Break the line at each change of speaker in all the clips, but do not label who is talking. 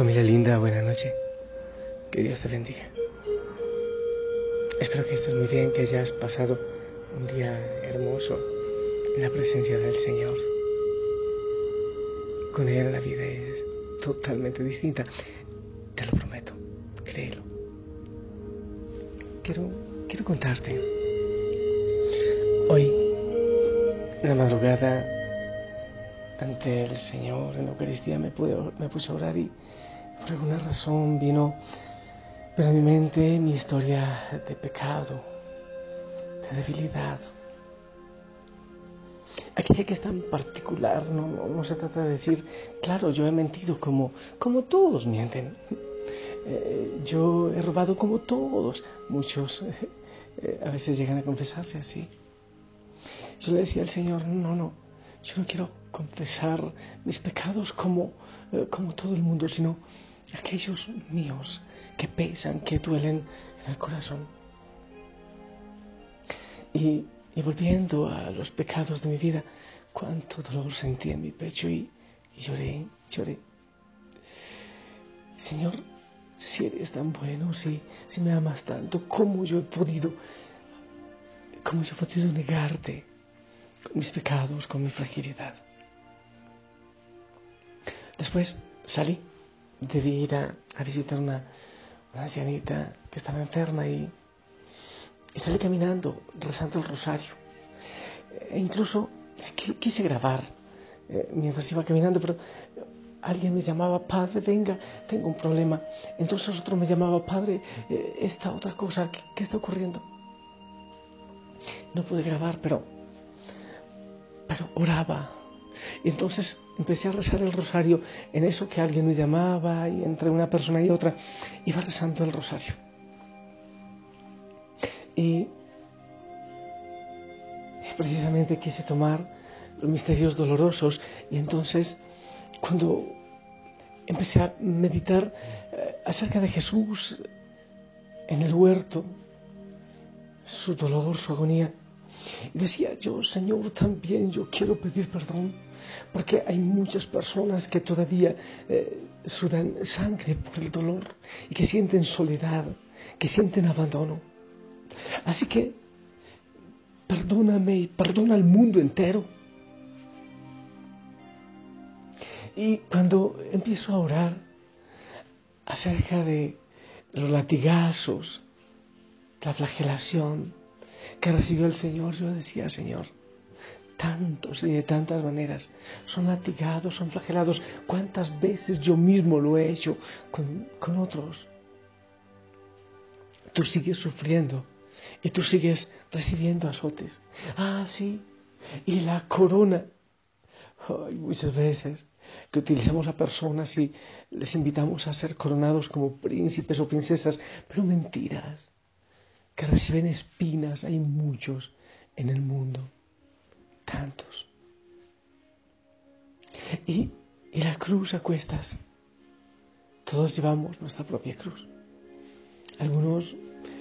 Familia linda, buena noche. Que Dios te bendiga. Espero que estés muy bien, que hayas pasado un día hermoso en la presencia del Señor. Con Él la vida es totalmente distinta. Te lo prometo, créelo. Quiero, quiero contarte. Hoy, en la madrugada, ante el Señor en la Eucaristía me, me puse a orar y por alguna razón vino a mi mente mi historia de pecado, de debilidad. Aquella que es tan particular, no, se trata de decir, claro, yo he mentido como, como todos mienten. Eh, yo he robado como todos. Muchos eh, a veces llegan a confesarse así. Yo le decía al Señor, no, no, yo no quiero confesar mis pecados como, eh, como todo el mundo, sino aquellos míos que pesan, que duelen en el corazón. Y, volviendo a los pecados de mi vida, cuánto dolor sentí en mi pecho y, lloré, lloré. Señor, si eres tan bueno, si, si me amas tanto, ¿cómo yo he podido, cómo yo he podido negarte con mis pecados, con mi fragilidad? Después salí, debí ir a, visitar una, una, ancianita que estaba enferma y, salí caminando, rezando el rosario. E incluso quise grabar eh, mientras iba caminando, pero alguien me llamaba, padre, venga, tengo un problema. Entonces otro me llamaba, padre, eh, esta otra cosa, ¿qué, ¿qué, está ocurriendo? No pude grabar, pero, pero oraba, y entonces empecé a rezar el rosario en eso que alguien me llamaba y entre una persona y otra iba rezando el rosario. Y precisamente quise tomar los misterios dolorosos y entonces cuando empecé a meditar eh, acerca de Jesús en el huerto, su dolor, su agonía, y decía yo, Señor, también yo quiero pedir perdón porque hay muchas personas que todavía eh, sudan sangre por el dolor y que sienten soledad, que sienten abandono. Así que perdóname y perdona al mundo entero. Y cuando empiezo a orar acerca de los latigazos, la flagelación que recibió el Señor, yo decía, Señor, tantos y de tantas maneras. Son latigados, son flagelados. ¿Cuántas veces yo mismo lo he hecho con, con otros? Tú sigues sufriendo y tú sigues recibiendo azotes. Ah, sí. Y la corona. Ay, muchas veces que utilizamos a personas y les invitamos a ser coronados como príncipes o princesas, pero mentiras, que reciben espinas, hay muchos en el mundo tantos. Y, la cruz a cuestas. Todos llevamos nuestra propia cruz. Algunos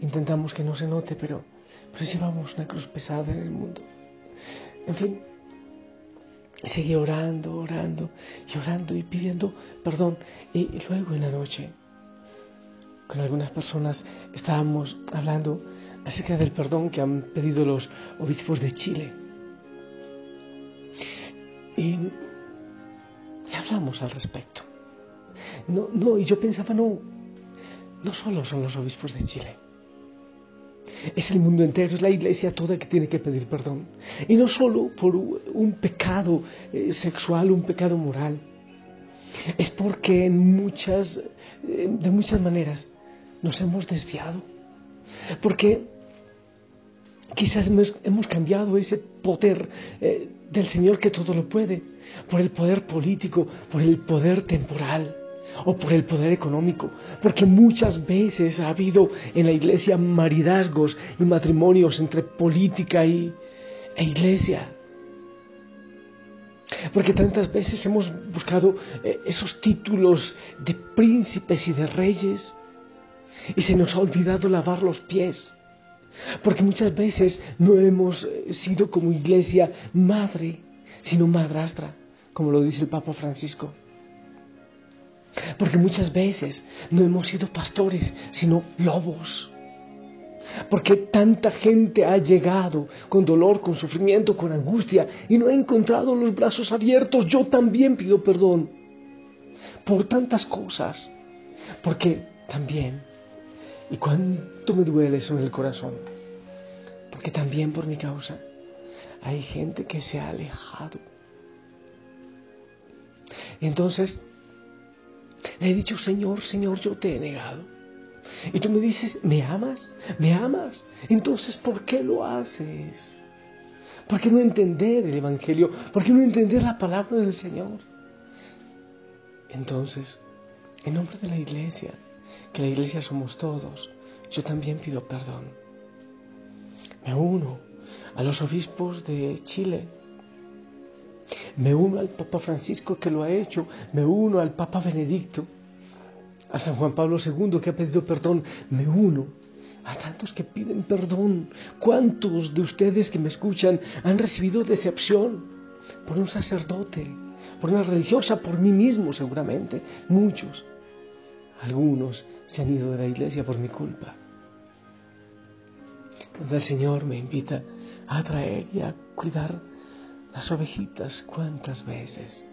intentamos que no se note, pero, pero llevamos una cruz pesada en el mundo. En fin, seguí orando, orando y orando y pidiendo perdón. Y, y luego en la noche, con algunas personas estábamos hablando acerca del perdón que han pedido los obispos de Chile. Y, hablamos al respecto. No, no, y yo pensaba, no, no solo son los obispos de Chile. Es el mundo entero, es la iglesia toda que tiene que pedir perdón. Y no solo por un pecado eh, sexual, un pecado moral. Es porque en muchas, eh, de muchas maneras nos hemos desviado. Porque quizás hemos, cambiado ese poder eh, del Señor que todo lo puede, por el poder político, por el poder temporal o por el poder económico, porque muchas veces ha habido en la iglesia maridazgos y matrimonios entre política y, e iglesia. Porque tantas veces hemos buscado eh, esos títulos de príncipes y de reyes y se nos ha olvidado lavar los pies porque muchas veces no hemos eh, sido como iglesia madre, sino madrastra, como lo dice el Papa Francisco. Porque muchas veces no hemos sido pastores, sino lobos. Porque tanta gente ha llegado con dolor, con sufrimiento, con angustia y no ha encontrado los brazos abiertos. Yo también pido perdón por tantas cosas. Porque también, y cuánto me duele eso en el corazón, porque también por mi causa hay gente que se ha alejado. Y entonces le he dicho, Señor, Señor, yo te he negado. Y tú me dices, ¿me amas? ¿Me amas? Entonces, ¿por qué lo haces? ¿Por qué no entender el Evangelio? ¿Por qué no entender la palabra del Señor? Entonces, en nombre de la iglesia, que la iglesia somos todos, yo también pido perdón. Me uno a los obispos de Chile, me uno al Papa Francisco que lo ha hecho, me uno al Papa Benedicto, a San Juan Pablo II que ha pedido perdón, me uno a tantos que piden perdón. ¿Cuántos de ustedes que me escuchan han recibido decepción por un sacerdote, por una religiosa, por mí mismo seguramente? Muchos. Algunos se han ido de la iglesia por mi culpa. Cuando el Señor me invita a traer y a cuidar las ovejitas, ¿cuántas veces?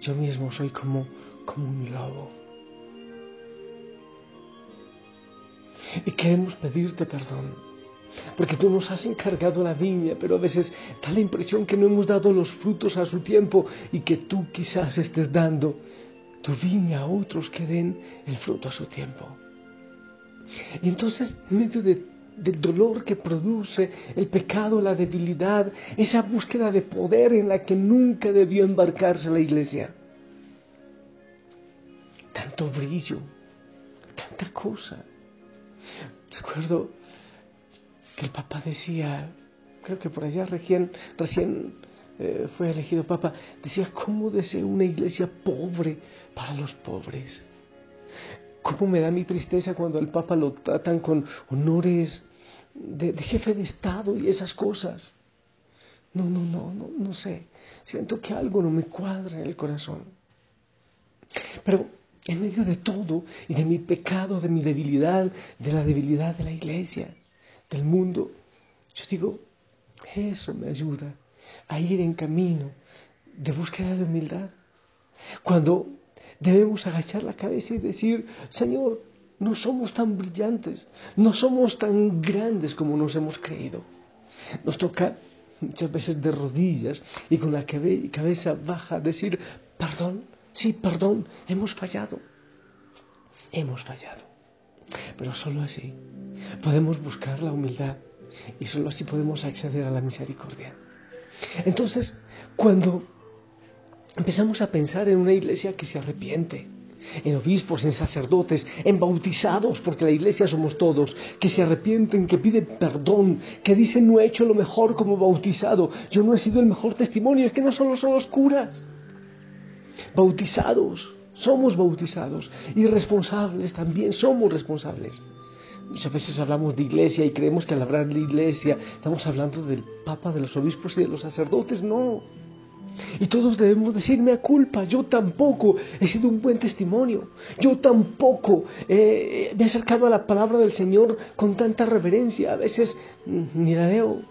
Yo mismo soy como, como un lobo. Y queremos pedirte perdón, porque tú nos has encargado la viña, pero a veces da la impresión que no hemos dado los frutos a su tiempo y que tú quizás estés dando tu viña a otros que den el fruto a su tiempo. Y entonces, en medio de del dolor que produce el pecado, la debilidad, esa búsqueda de poder en la que nunca debió embarcarse la iglesia. Tanto brillo, tanta cosa. Recuerdo que el Papa decía, creo que por allá recién, recién eh, fue elegido Papa, decía, ¿cómo deseo una iglesia pobre para los pobres? ¿Cómo me da mi tristeza cuando al Papa lo tratan con honores de, jefe de Estado y esas cosas? No, no, no, no, no sé. Siento que algo no me cuadra en el corazón. Pero en medio de todo y de mi pecado, de mi debilidad, de la debilidad de la iglesia, del mundo, yo digo, eso me ayuda a ir en camino de búsqueda de humildad. Cuando debemos agachar la cabeza y decir, Señor, no somos tan brillantes, no somos tan grandes como nos hemos creído. Nos toca muchas veces de rodillas y con la cabeza baja decir, perdón, sí, perdón, hemos fallado. Hemos fallado. Pero solo así podemos buscar la humildad y solo así podemos acceder a la misericordia. Entonces, cuando empezamos a pensar en una iglesia que se arrepiente, en obispos, en sacerdotes, en bautizados, porque la iglesia somos todos, que se arrepienten, que piden perdón, que dicen no he hecho lo mejor como bautizado, yo no he sido el mejor testimonio, es que no solo son los curas, bautizados, somos bautizados y responsables también, somos responsables. Muchas veces hablamos de iglesia y creemos que al hablar de iglesia estamos hablando del Papa, de los obispos y de los sacerdotes. No. Y todos debemos decirme a culpa, yo tampoco he sido un buen testimonio, yo tampoco me he acercado a la palabra del Señor con tanta reverencia, a veces ni la leo.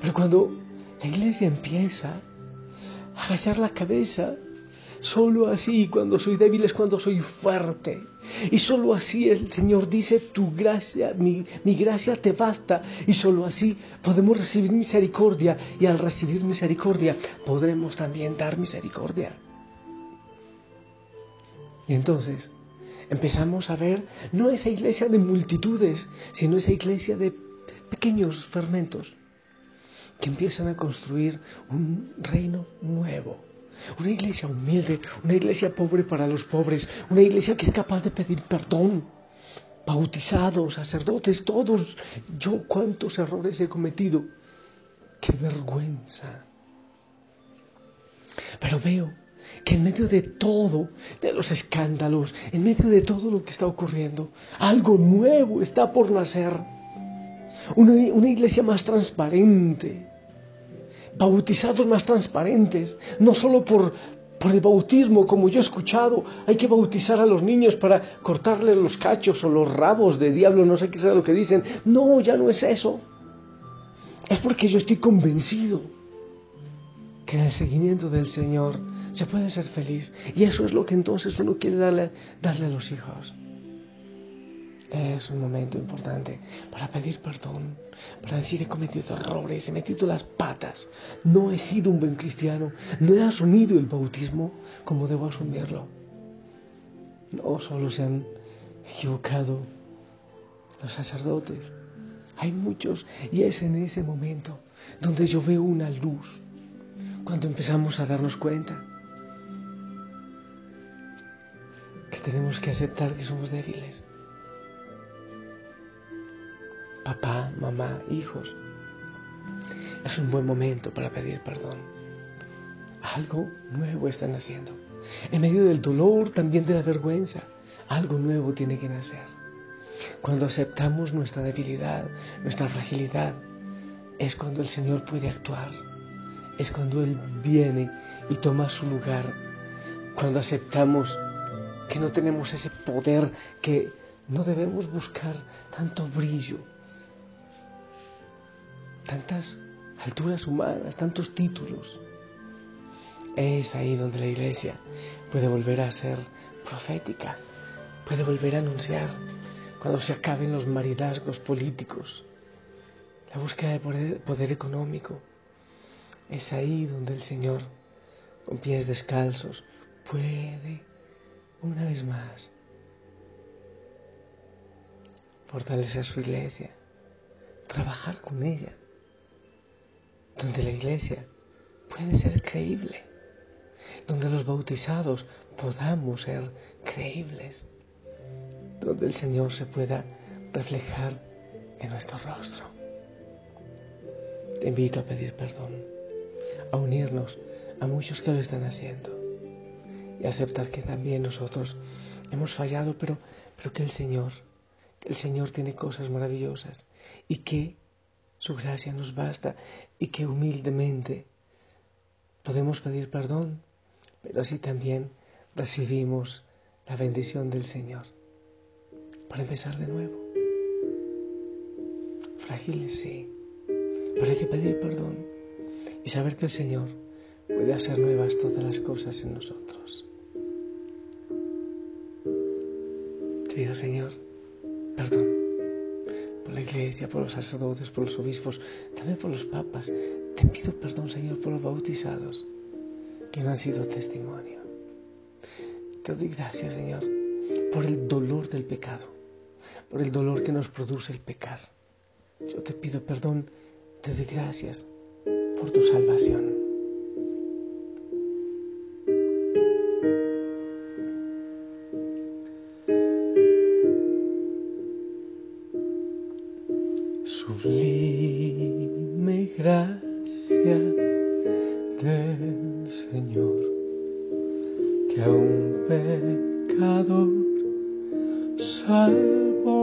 Pero cuando la iglesia empieza a agachar la cabeza, solo así cuando soy débil es cuando soy fuerte. Y solo así el Señor dice, tu gracia, mi, gracia te basta. Y solo así podemos recibir misericordia. Y al recibir misericordia podremos también dar misericordia. Y entonces empezamos a ver no esa iglesia de multitudes, sino esa iglesia de pequeños fermentos que empiezan a construir un reino nuevo una iglesia humilde, una iglesia pobre para los pobres, una iglesia que es capaz de pedir perdón. Bautizados, sacerdotes, todos. Yo cuántos errores he cometido. Qué vergüenza. Pero veo que en medio de todo, de los escándalos, en medio de todo lo que está ocurriendo, algo nuevo está por nacer. Una, una iglesia más transparente, bautizados más transparentes, no solo por, por el bautismo, como yo he escuchado, hay que bautizar a los niños para cortarle los cachos o los rabos de diablo, no sé qué sea lo que dicen. No, ya no es eso. Es porque yo estoy convencido que en el seguimiento del Señor se puede ser feliz. Y eso es lo que entonces uno quiere darle, darle a los hijos. Es un momento importante para pedir perdón, para decir he cometido errores, he metido las patas, no he sido un buen cristiano, no he asumido el bautismo como debo asumirlo. No solo se han equivocado los sacerdotes, hay muchos y es en ese momento donde yo veo una luz, cuando empezamos a darnos cuenta que tenemos que aceptar que somos débiles papá, mamá, hijos. Es un buen momento para pedir perdón. Algo nuevo están haciendo. En medio del dolor, también de la vergüenza, algo nuevo tiene que nacer. Cuando aceptamos nuestra debilidad, nuestra fragilidad, es cuando el Señor puede actuar. Es cuando Él viene y toma su lugar. Cuando aceptamos que no tenemos ese poder, que no debemos buscar tanto brillo, tantas alturas humanas, tantos títulos. Es ahí donde la iglesia puede volver a ser profética, puede volver a anunciar cuando se acaben los maridazgos políticos, la búsqueda de poder, poder económico. Es ahí donde el Señor, con pies descalzos, puede, una vez más, fortalecer su iglesia, trabajar con ella donde la iglesia puede ser creíble, donde los bautizados podamos ser creíbles, donde el Señor se pueda reflejar en nuestro rostro. Te invito a pedir perdón, a unirnos a muchos que lo están haciendo y aceptar que también nosotros hemos fallado, pero, pero que el Señor, el Señor tiene cosas maravillosas y que su gracia nos basta y que humildemente podemos pedir perdón, pero así también recibimos la bendición del Señor para empezar de nuevo. Frágiles sí, pero hay que pedir perdón y saber que el Señor puede hacer nuevas todas las cosas en nosotros. Querido Señor, perdón por la iglesia, por los sacerdotes, por los obispos, también por los papas. Te pido perdón, Señor, por los bautizados que no han sido testimonio. Te doy gracias, Señor, por el dolor del pecado, por el dolor que nos produce el pecar. Yo te pido perdón, te doy gracias por tu salvación. que un pecador salvó.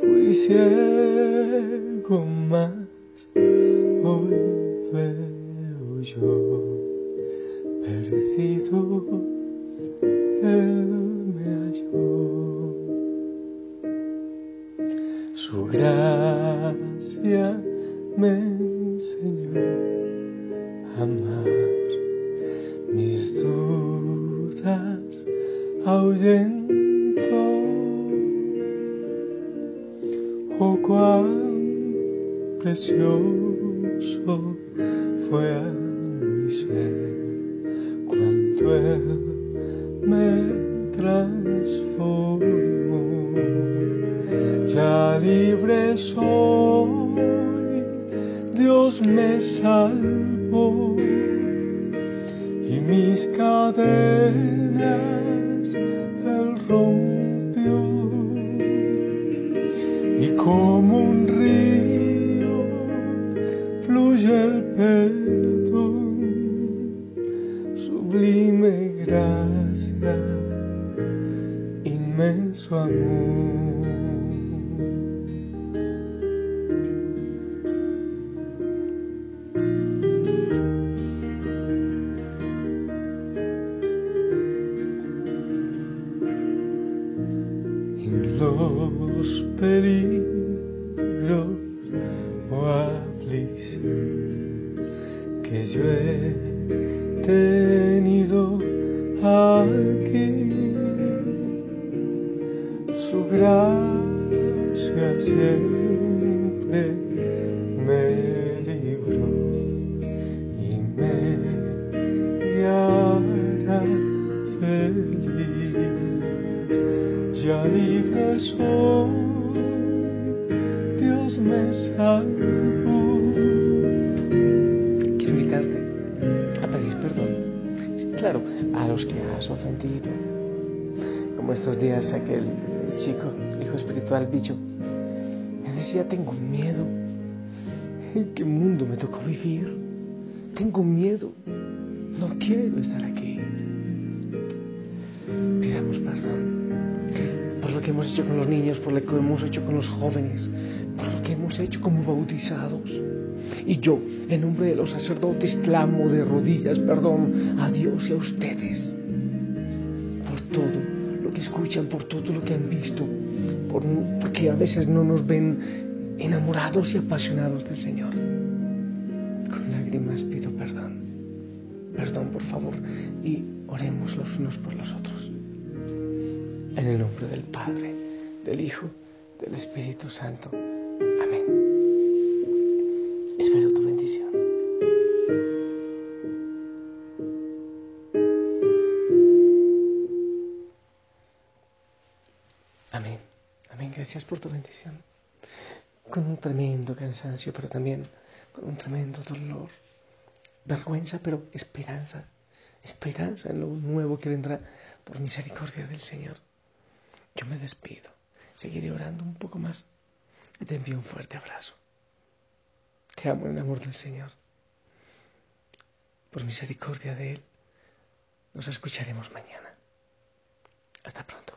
Fui ciego más, hoy veo yo, perdido
precioso fue a mi ser cuando Él me transformó. Ya libre soy, Dios me salvó y mis cadenas como un el perdón,
claro, a los que has ofendido. Como estos días aquel chico, hijo espiritual, bicho, me decía, tengo miedo. ¿En qué mundo me tocó vivir? Tengo miedo. No quiero estar aquí. Pidamos perdón por lo que hemos hecho con los niños, por lo que hemos hecho con los jóvenes, hecho como bautizados. Y yo, en nombre de los sacerdotes, clamo de rodillas perdón a Dios y a ustedes por todo lo que escuchan, por todo lo que han visto, por, porque a veces no nos ven enamorados y apasionados del Señor. Con lágrimas pido perdón. Perdón, por favor, y oremos los unos por los otros. En el nombre del Padre, del Hijo, del Espíritu Santo. Amén. Espero tu bendición. Amén. Amén. Gracias por tu bendición. Con un tremendo cansancio, pero también con un tremendo dolor. Vergüenza, pero esperanza. Esperanza en lo nuevo que vendrá por misericordia del Señor. Yo me despido. Seguiré orando un poco más. Y te envío un fuerte abrazo. Te amo en el amor del Señor. Por misericordia de Él, nos escucharemos mañana. Hasta pronto.